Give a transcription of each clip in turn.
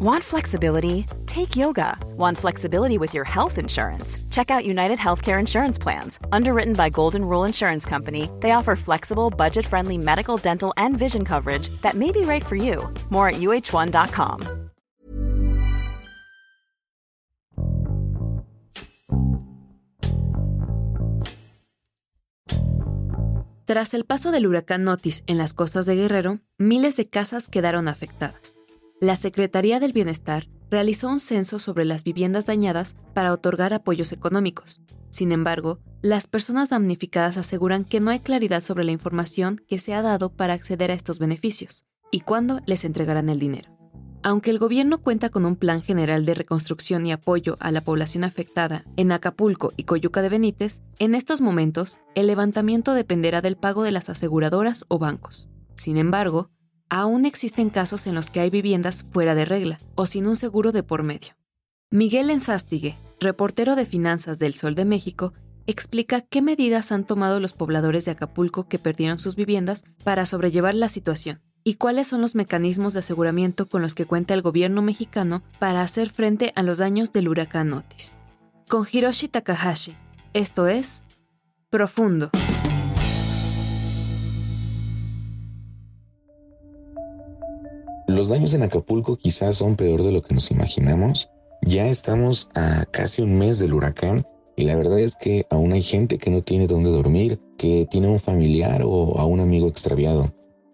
Want flexibility? Take yoga. Want flexibility with your health insurance? Check out United Healthcare Insurance Plans. Underwritten by Golden Rule Insurance Company, they offer flexible, budget friendly medical, dental, and vision coverage that may be right for you. More at uh1.com. Tras el paso del huracán Otis en las costas de Guerrero, miles de casas quedaron afectadas. La Secretaría del Bienestar realizó un censo sobre las viviendas dañadas para otorgar apoyos económicos. Sin embargo, las personas damnificadas aseguran que no hay claridad sobre la información que se ha dado para acceder a estos beneficios y cuándo les entregarán el dinero. Aunque el gobierno cuenta con un plan general de reconstrucción y apoyo a la población afectada en Acapulco y Coyuca de Benítez, en estos momentos el levantamiento dependerá del pago de las aseguradoras o bancos. Sin embargo, aún existen casos en los que hay viviendas fuera de regla o sin un seguro de por medio. Miguel Enzástigue, reportero de finanzas del Sol de México, explica qué medidas han tomado los pobladores de Acapulco que perdieron sus viviendas para sobrellevar la situación y cuáles son los mecanismos de aseguramiento con los que cuenta el gobierno mexicano para hacer frente a los daños del huracán Otis. Con Hiroshi Takahashi, esto es Profundo. Los daños en Acapulco quizás son peor de lo que nos imaginamos. Ya estamos a casi un mes del huracán y la verdad es que aún hay gente que no tiene dónde dormir, que tiene un familiar o a un amigo extraviado.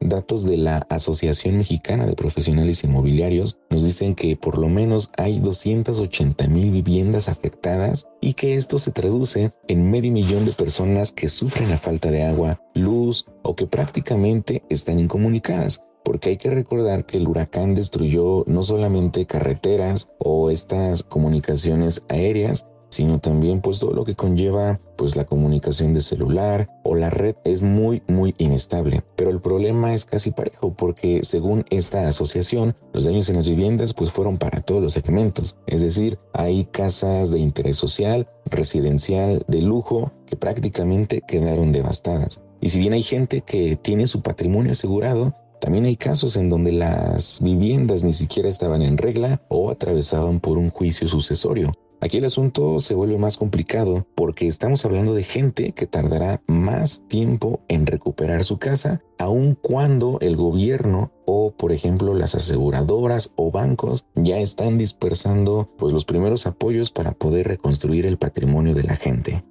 Datos de la Asociación Mexicana de Profesionales Inmobiliarios nos dicen que por lo menos hay 280 mil viviendas afectadas y que esto se traduce en medio millón de personas que sufren la falta de agua, luz o que prácticamente están incomunicadas porque hay que recordar que el huracán destruyó no solamente carreteras o estas comunicaciones aéreas, sino también pues todo lo que conlleva pues la comunicación de celular o la red es muy muy inestable. Pero el problema es casi parejo porque según esta asociación los daños en las viviendas pues fueron para todos los segmentos. Es decir, hay casas de interés social, residencial, de lujo que prácticamente quedaron devastadas. Y si bien hay gente que tiene su patrimonio asegurado, también hay casos en donde las viviendas ni siquiera estaban en regla o atravesaban por un juicio sucesorio. Aquí el asunto se vuelve más complicado porque estamos hablando de gente que tardará más tiempo en recuperar su casa, aun cuando el gobierno o, por ejemplo, las aseguradoras o bancos ya están dispersando pues, los primeros apoyos para poder reconstruir el patrimonio de la gente.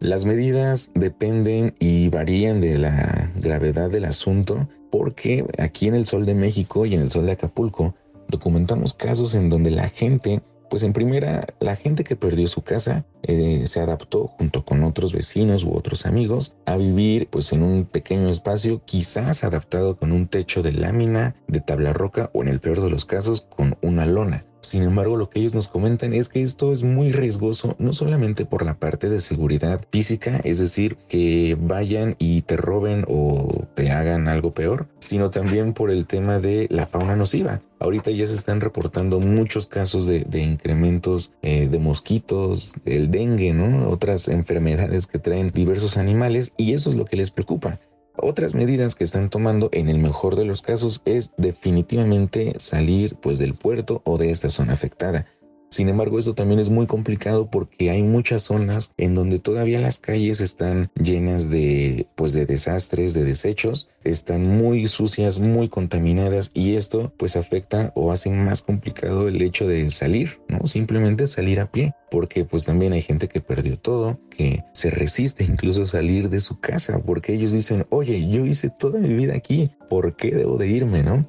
Las medidas dependen y varían de la gravedad del asunto porque aquí en el Sol de México y en el Sol de Acapulco documentamos casos en donde la gente, pues en primera, la gente que perdió su casa eh, se adaptó junto con otros vecinos u otros amigos a vivir pues en un pequeño espacio, quizás adaptado con un techo de lámina, de tabla roca o en el peor de los casos con una lona. Sin embargo, lo que ellos nos comentan es que esto es muy riesgoso, no solamente por la parte de seguridad física, es decir, que vayan y te roben o te hagan algo peor, sino también por el tema de la fauna nociva. Ahorita ya se están reportando muchos casos de, incrementos eh, de mosquitos, el dengue, ¿no? Otras enfermedades que traen diversos animales y eso es lo que les preocupa. Otras medidas que están tomando en el mejor de los casos es definitivamente salir pues del puerto o de esta zona afectada. Sin embargo, esto también es muy complicado porque hay muchas zonas en donde todavía las calles están llenas de pues de desastres, de desechos, están muy sucias, muy contaminadas y esto pues afecta o hace más complicado el hecho de salir, ¿no? Simplemente salir a pie, porque pues también hay gente que perdió todo, que se resiste incluso a salir de su casa porque ellos dicen, "Oye, yo hice toda mi vida aquí, ¿por qué debo de irme, no?"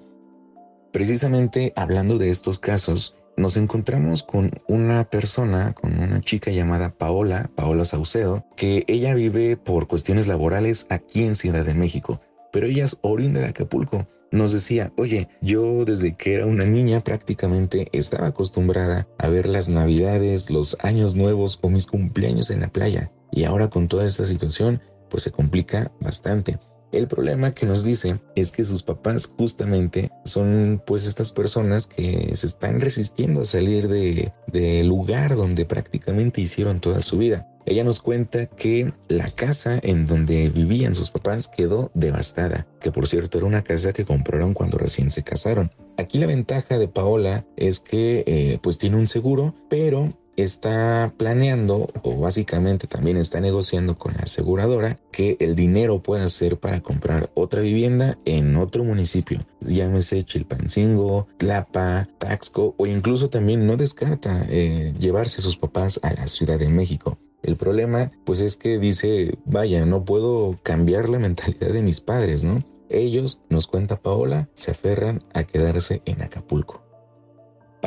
Precisamente hablando de estos casos, nos encontramos con una persona, con una chica llamada Paola, Paola Saucedo, que ella vive por cuestiones laborales aquí en Ciudad de México, pero ella es oriunda de Acapulco. Nos decía, oye, yo desde que era una niña prácticamente estaba acostumbrada a ver las navidades, los años nuevos o mis cumpleaños en la playa, y ahora con toda esta situación, pues se complica bastante. El problema que nos dice es que sus papás justamente son pues estas personas que se están resistiendo a salir del de lugar donde prácticamente hicieron toda su vida. Ella nos cuenta que la casa en donde vivían sus papás quedó devastada, que por cierto era una casa que compraron cuando recién se casaron. Aquí la ventaja de Paola es que eh, pues tiene un seguro, pero está planeando o básicamente también está negociando con la aseguradora que el dinero pueda ser para comprar otra vivienda en otro municipio, llámese Chilpancingo, Tlapa, Taxco o incluso también no descarta eh, llevarse a sus papás a la Ciudad de México. El problema, pues es que dice, vaya, no puedo cambiar la mentalidad de mis padres, ¿no? Ellos, nos cuenta Paola, se aferran a quedarse en Acapulco.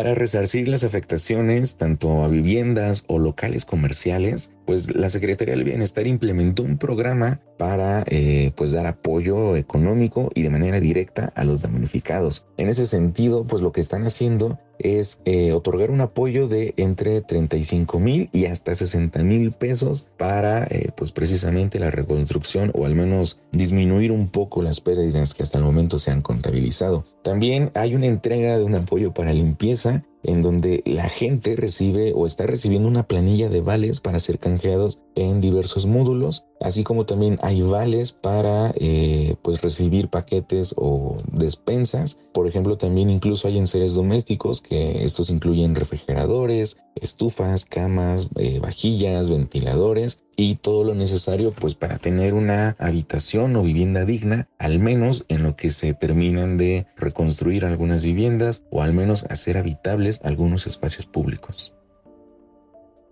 Para resarcir las afectaciones tanto a viviendas o locales comerciales, pues la Secretaría del Bienestar implementó un programa para eh, pues dar apoyo económico y de manera directa a los damnificados. En ese sentido, pues lo que están haciendo es eh, otorgar un apoyo de entre 35 mil y hasta 60 mil pesos para eh, pues precisamente la reconstrucción o al menos disminuir un poco las pérdidas que hasta el momento se han contabilizado. También hay una entrega de un apoyo para limpieza en donde la gente recibe o está recibiendo una planilla de vales para ser canjeados en diversos módulos, así como también hay vales para eh, pues recibir paquetes o despensas. Por ejemplo, también incluso hay enseres domésticos que estos incluyen refrigeradores, estufas, camas, eh, vajillas, ventiladores y todo lo necesario pues para tener una habitación o vivienda digna, al menos en lo que se terminan de reconstruir algunas viviendas o al menos hacer habitables algunos espacios públicos.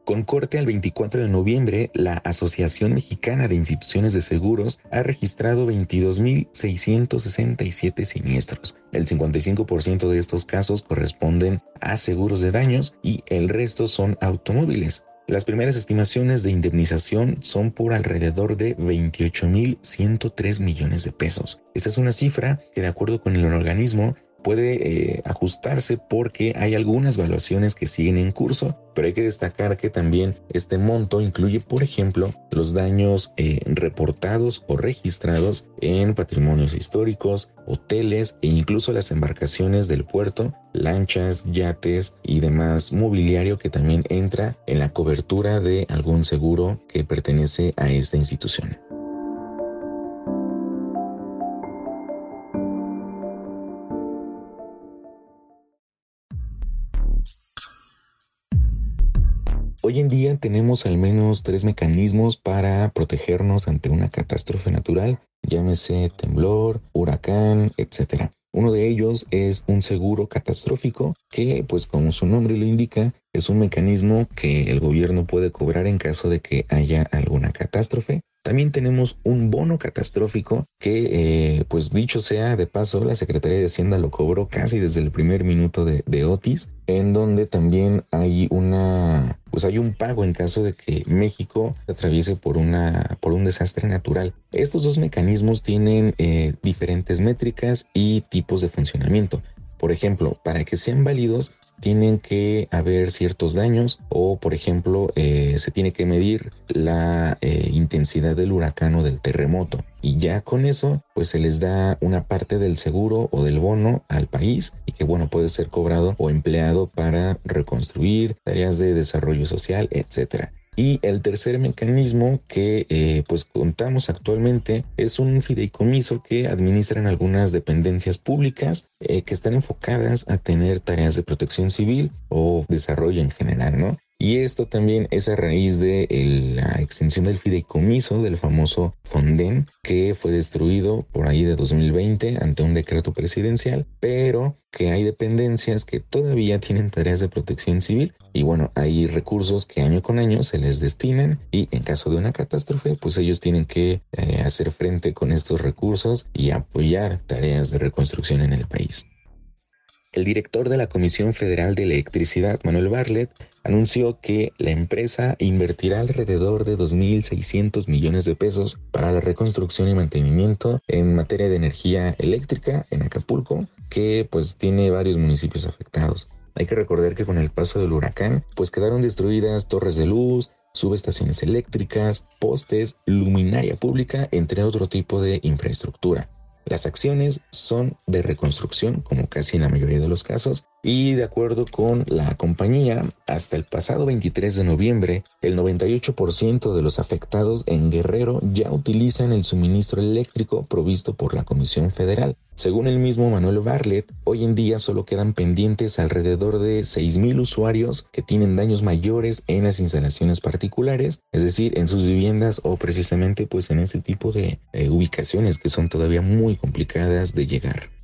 Con corte al 24 de noviembre, la Asociación Mexicana de Instituciones de Seguros ha registrado 22.667 siniestros. El 55% de estos casos corresponden a seguros de daños y el resto son automóviles. Las primeras estimaciones de indemnización son por alrededor de 28.103 millones de pesos. Esta es una cifra que de acuerdo con el organismo puede eh, ajustarse porque hay algunas evaluaciones que siguen en curso, pero hay que destacar que también este monto incluye, por ejemplo, los daños eh, reportados o registrados en patrimonios históricos, hoteles e incluso las embarcaciones del puerto, lanchas, yates y demás mobiliario que también entra en la cobertura de algún seguro que pertenece a esta institución. Hoy en día tenemos al menos tres mecanismos para protegernos ante una catástrofe natural, llámese temblor, huracán, etc. Uno de ellos es un seguro catastrófico que, pues como su nombre lo indica, es un mecanismo que el gobierno puede cobrar en caso de que haya alguna catástrofe. También tenemos un bono catastrófico que, eh, pues dicho sea de paso, la Secretaría de Hacienda lo cobró casi desde el primer minuto de, de Otis, en donde también hay una, pues hay un pago en caso de que México atraviese por una, por un desastre natural. Estos dos mecanismos tienen eh, diferentes métricas y tipos de funcionamiento. Por ejemplo, para que sean válidos, tienen que haber ciertos daños o, por ejemplo, eh, se tiene que medir la eh, intensidad del huracán o del terremoto. Y ya con eso, pues se les da una parte del seguro o del bono al país y que, bueno, puede ser cobrado o empleado para reconstruir tareas de desarrollo social, etcétera. Y el tercer mecanismo que eh, pues contamos actualmente es un fideicomiso que administran algunas dependencias públicas eh, que están enfocadas a tener tareas de protección civil o desarrollo en general, ¿no? Y esto también es a raíz de la extensión del fideicomiso del famoso Fonden, que fue destruido por ahí de 2020 ante un decreto presidencial, pero que hay dependencias que todavía tienen tareas de protección civil y bueno, hay recursos que año con año se les destinan y en caso de una catástrofe, pues ellos tienen que eh, hacer frente con estos recursos y apoyar tareas de reconstrucción en el país. El director de la Comisión Federal de Electricidad, Manuel Barlet, anunció que la empresa invertirá alrededor de 2.600 millones de pesos para la reconstrucción y mantenimiento en materia de energía eléctrica en Acapulco, que pues tiene varios municipios afectados. Hay que recordar que con el paso del huracán, pues quedaron destruidas torres de luz, subestaciones eléctricas, postes, luminaria pública, entre otro tipo de infraestructura. Las acciones son de reconstrucción, como casi en la mayoría de los casos, y de acuerdo con la compañía, hasta el pasado 23 de noviembre, el 98% de los afectados en Guerrero ya utilizan el suministro eléctrico provisto por la Comisión Federal. Según el mismo Manuel Barlet, hoy en día solo quedan pendientes alrededor de 6.000 usuarios que tienen daños mayores en las instalaciones particulares, es decir, en sus viviendas o precisamente pues en ese tipo de eh, ubicaciones que son todavía muy complicadas de llegar.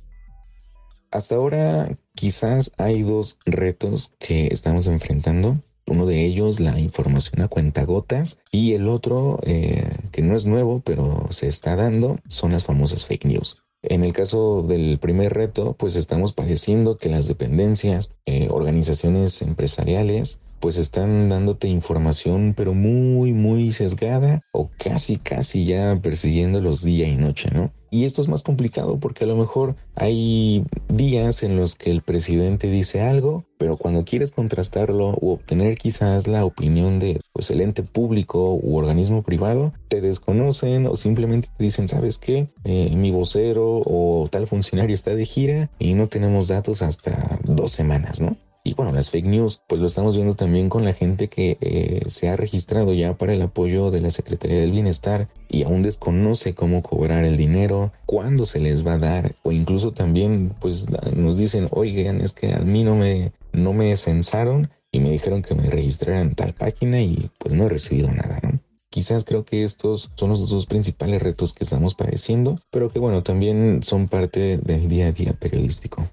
Hasta ahora quizás hay dos retos que estamos enfrentando. Uno de ellos, la información a cuentagotas, y el otro, eh, que no es nuevo, pero se está dando, son las famosas fake news. En el caso del primer reto, pues estamos padeciendo que las dependencias, eh, organizaciones empresariales, pues están dándote información, pero muy, muy sesgada o casi, casi ya persiguiéndolos día y noche, ¿no? Y esto es más complicado porque a lo mejor hay días en los que el presidente dice algo, pero cuando quieres contrastarlo u obtener quizás la opinión de pues, el ente público u organismo privado, te desconocen o simplemente te dicen, ¿sabes qué? Eh, mi vocero o tal funcionario está de gira y no tenemos datos hasta dos semanas, ¿no? Y bueno, las fake news, pues lo estamos viendo también con la gente que eh, se ha registrado ya para el apoyo de la Secretaría del Bienestar y aún desconoce cómo cobrar el dinero, cuándo se les va a dar, o incluso también pues nos dicen, oigan, es que a mí no me, no me censaron y me dijeron que me registrara en tal página y pues no he recibido nada, ¿no? Quizás creo que estos son los dos principales retos que estamos padeciendo, pero que bueno, también son parte del día a día periodístico.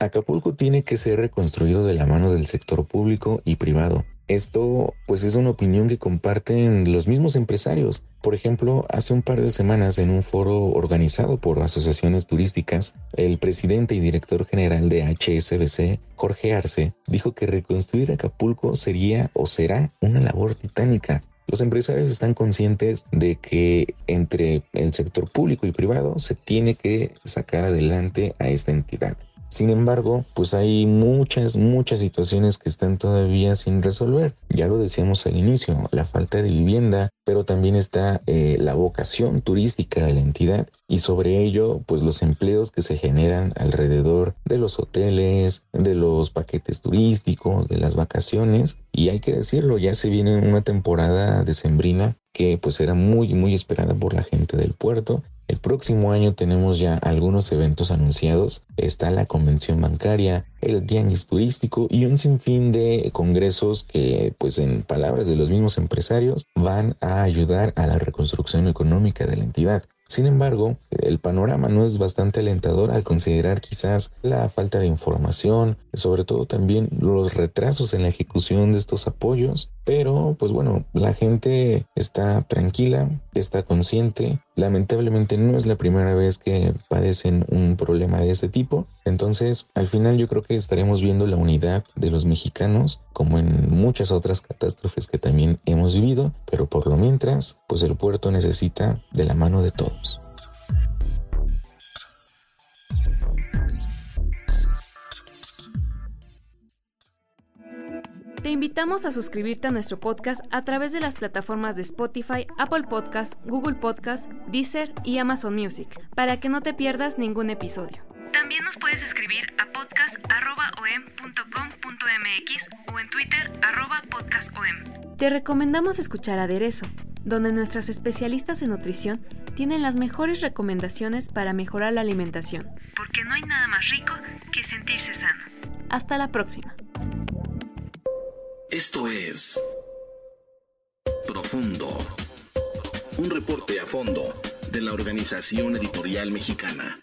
Acapulco tiene que ser reconstruido de la mano del sector público y privado. Esto pues es una opinión que comparten los mismos empresarios. Por ejemplo, hace un par de semanas en un foro organizado por asociaciones turísticas, el presidente y director general de HSBC, Jorge Arce, dijo que reconstruir Acapulco sería o será una labor titánica. Los empresarios están conscientes de que entre el sector público y privado se tiene que sacar adelante a esta entidad. Sin embargo, pues hay muchas, muchas situaciones que están todavía sin resolver. Ya lo decíamos al inicio, la falta de vivienda, pero también está eh, la vocación turística de la entidad y sobre ello, pues los empleos que se generan alrededor de los hoteles, de los paquetes turísticos, de las vacaciones. Y hay que decirlo, ya se viene una temporada decembrina que pues era muy, muy esperada por la gente del puerto el próximo año tenemos ya algunos eventos anunciados. Está la convención bancaria, el tianguis turístico y un sinfín de congresos que, pues en palabras de los mismos empresarios, van a ayudar a la reconstrucción económica de la entidad. Sin embargo, el panorama no es bastante alentador al considerar quizás la falta de información, sobre todo también los retrasos en la ejecución de estos apoyos, pero pues bueno, la gente está tranquila, está consciente, lamentablemente no es la primera vez que padecen un problema de este tipo, entonces al final yo creo que estaremos viendo la unidad de los mexicanos como en muchas otras catástrofes que también hemos vivido, pero por lo mientras, pues el puerto necesita de la mano de todos. Te invitamos a suscribirte a nuestro podcast a través de las plataformas de Spotify, Apple Podcast, Google Podcast, Deezer y Amazon Music, para que no te pierdas ningún episodio. También nos puedes escribir a podcast.om.com.mx o en Twitter podcastom. Te recomendamos escuchar Aderezo, donde nuestras especialistas en nutrición tienen las mejores recomendaciones para mejorar la alimentación. Porque no hay nada más rico que sentirse sano. Hasta la próxima. Esto es Profundo. Un reporte a fondo de la Organización Editorial Mexicana.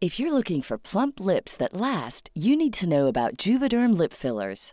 If you're looking for plump lips that last, you need to know about Juvederm lip fillers.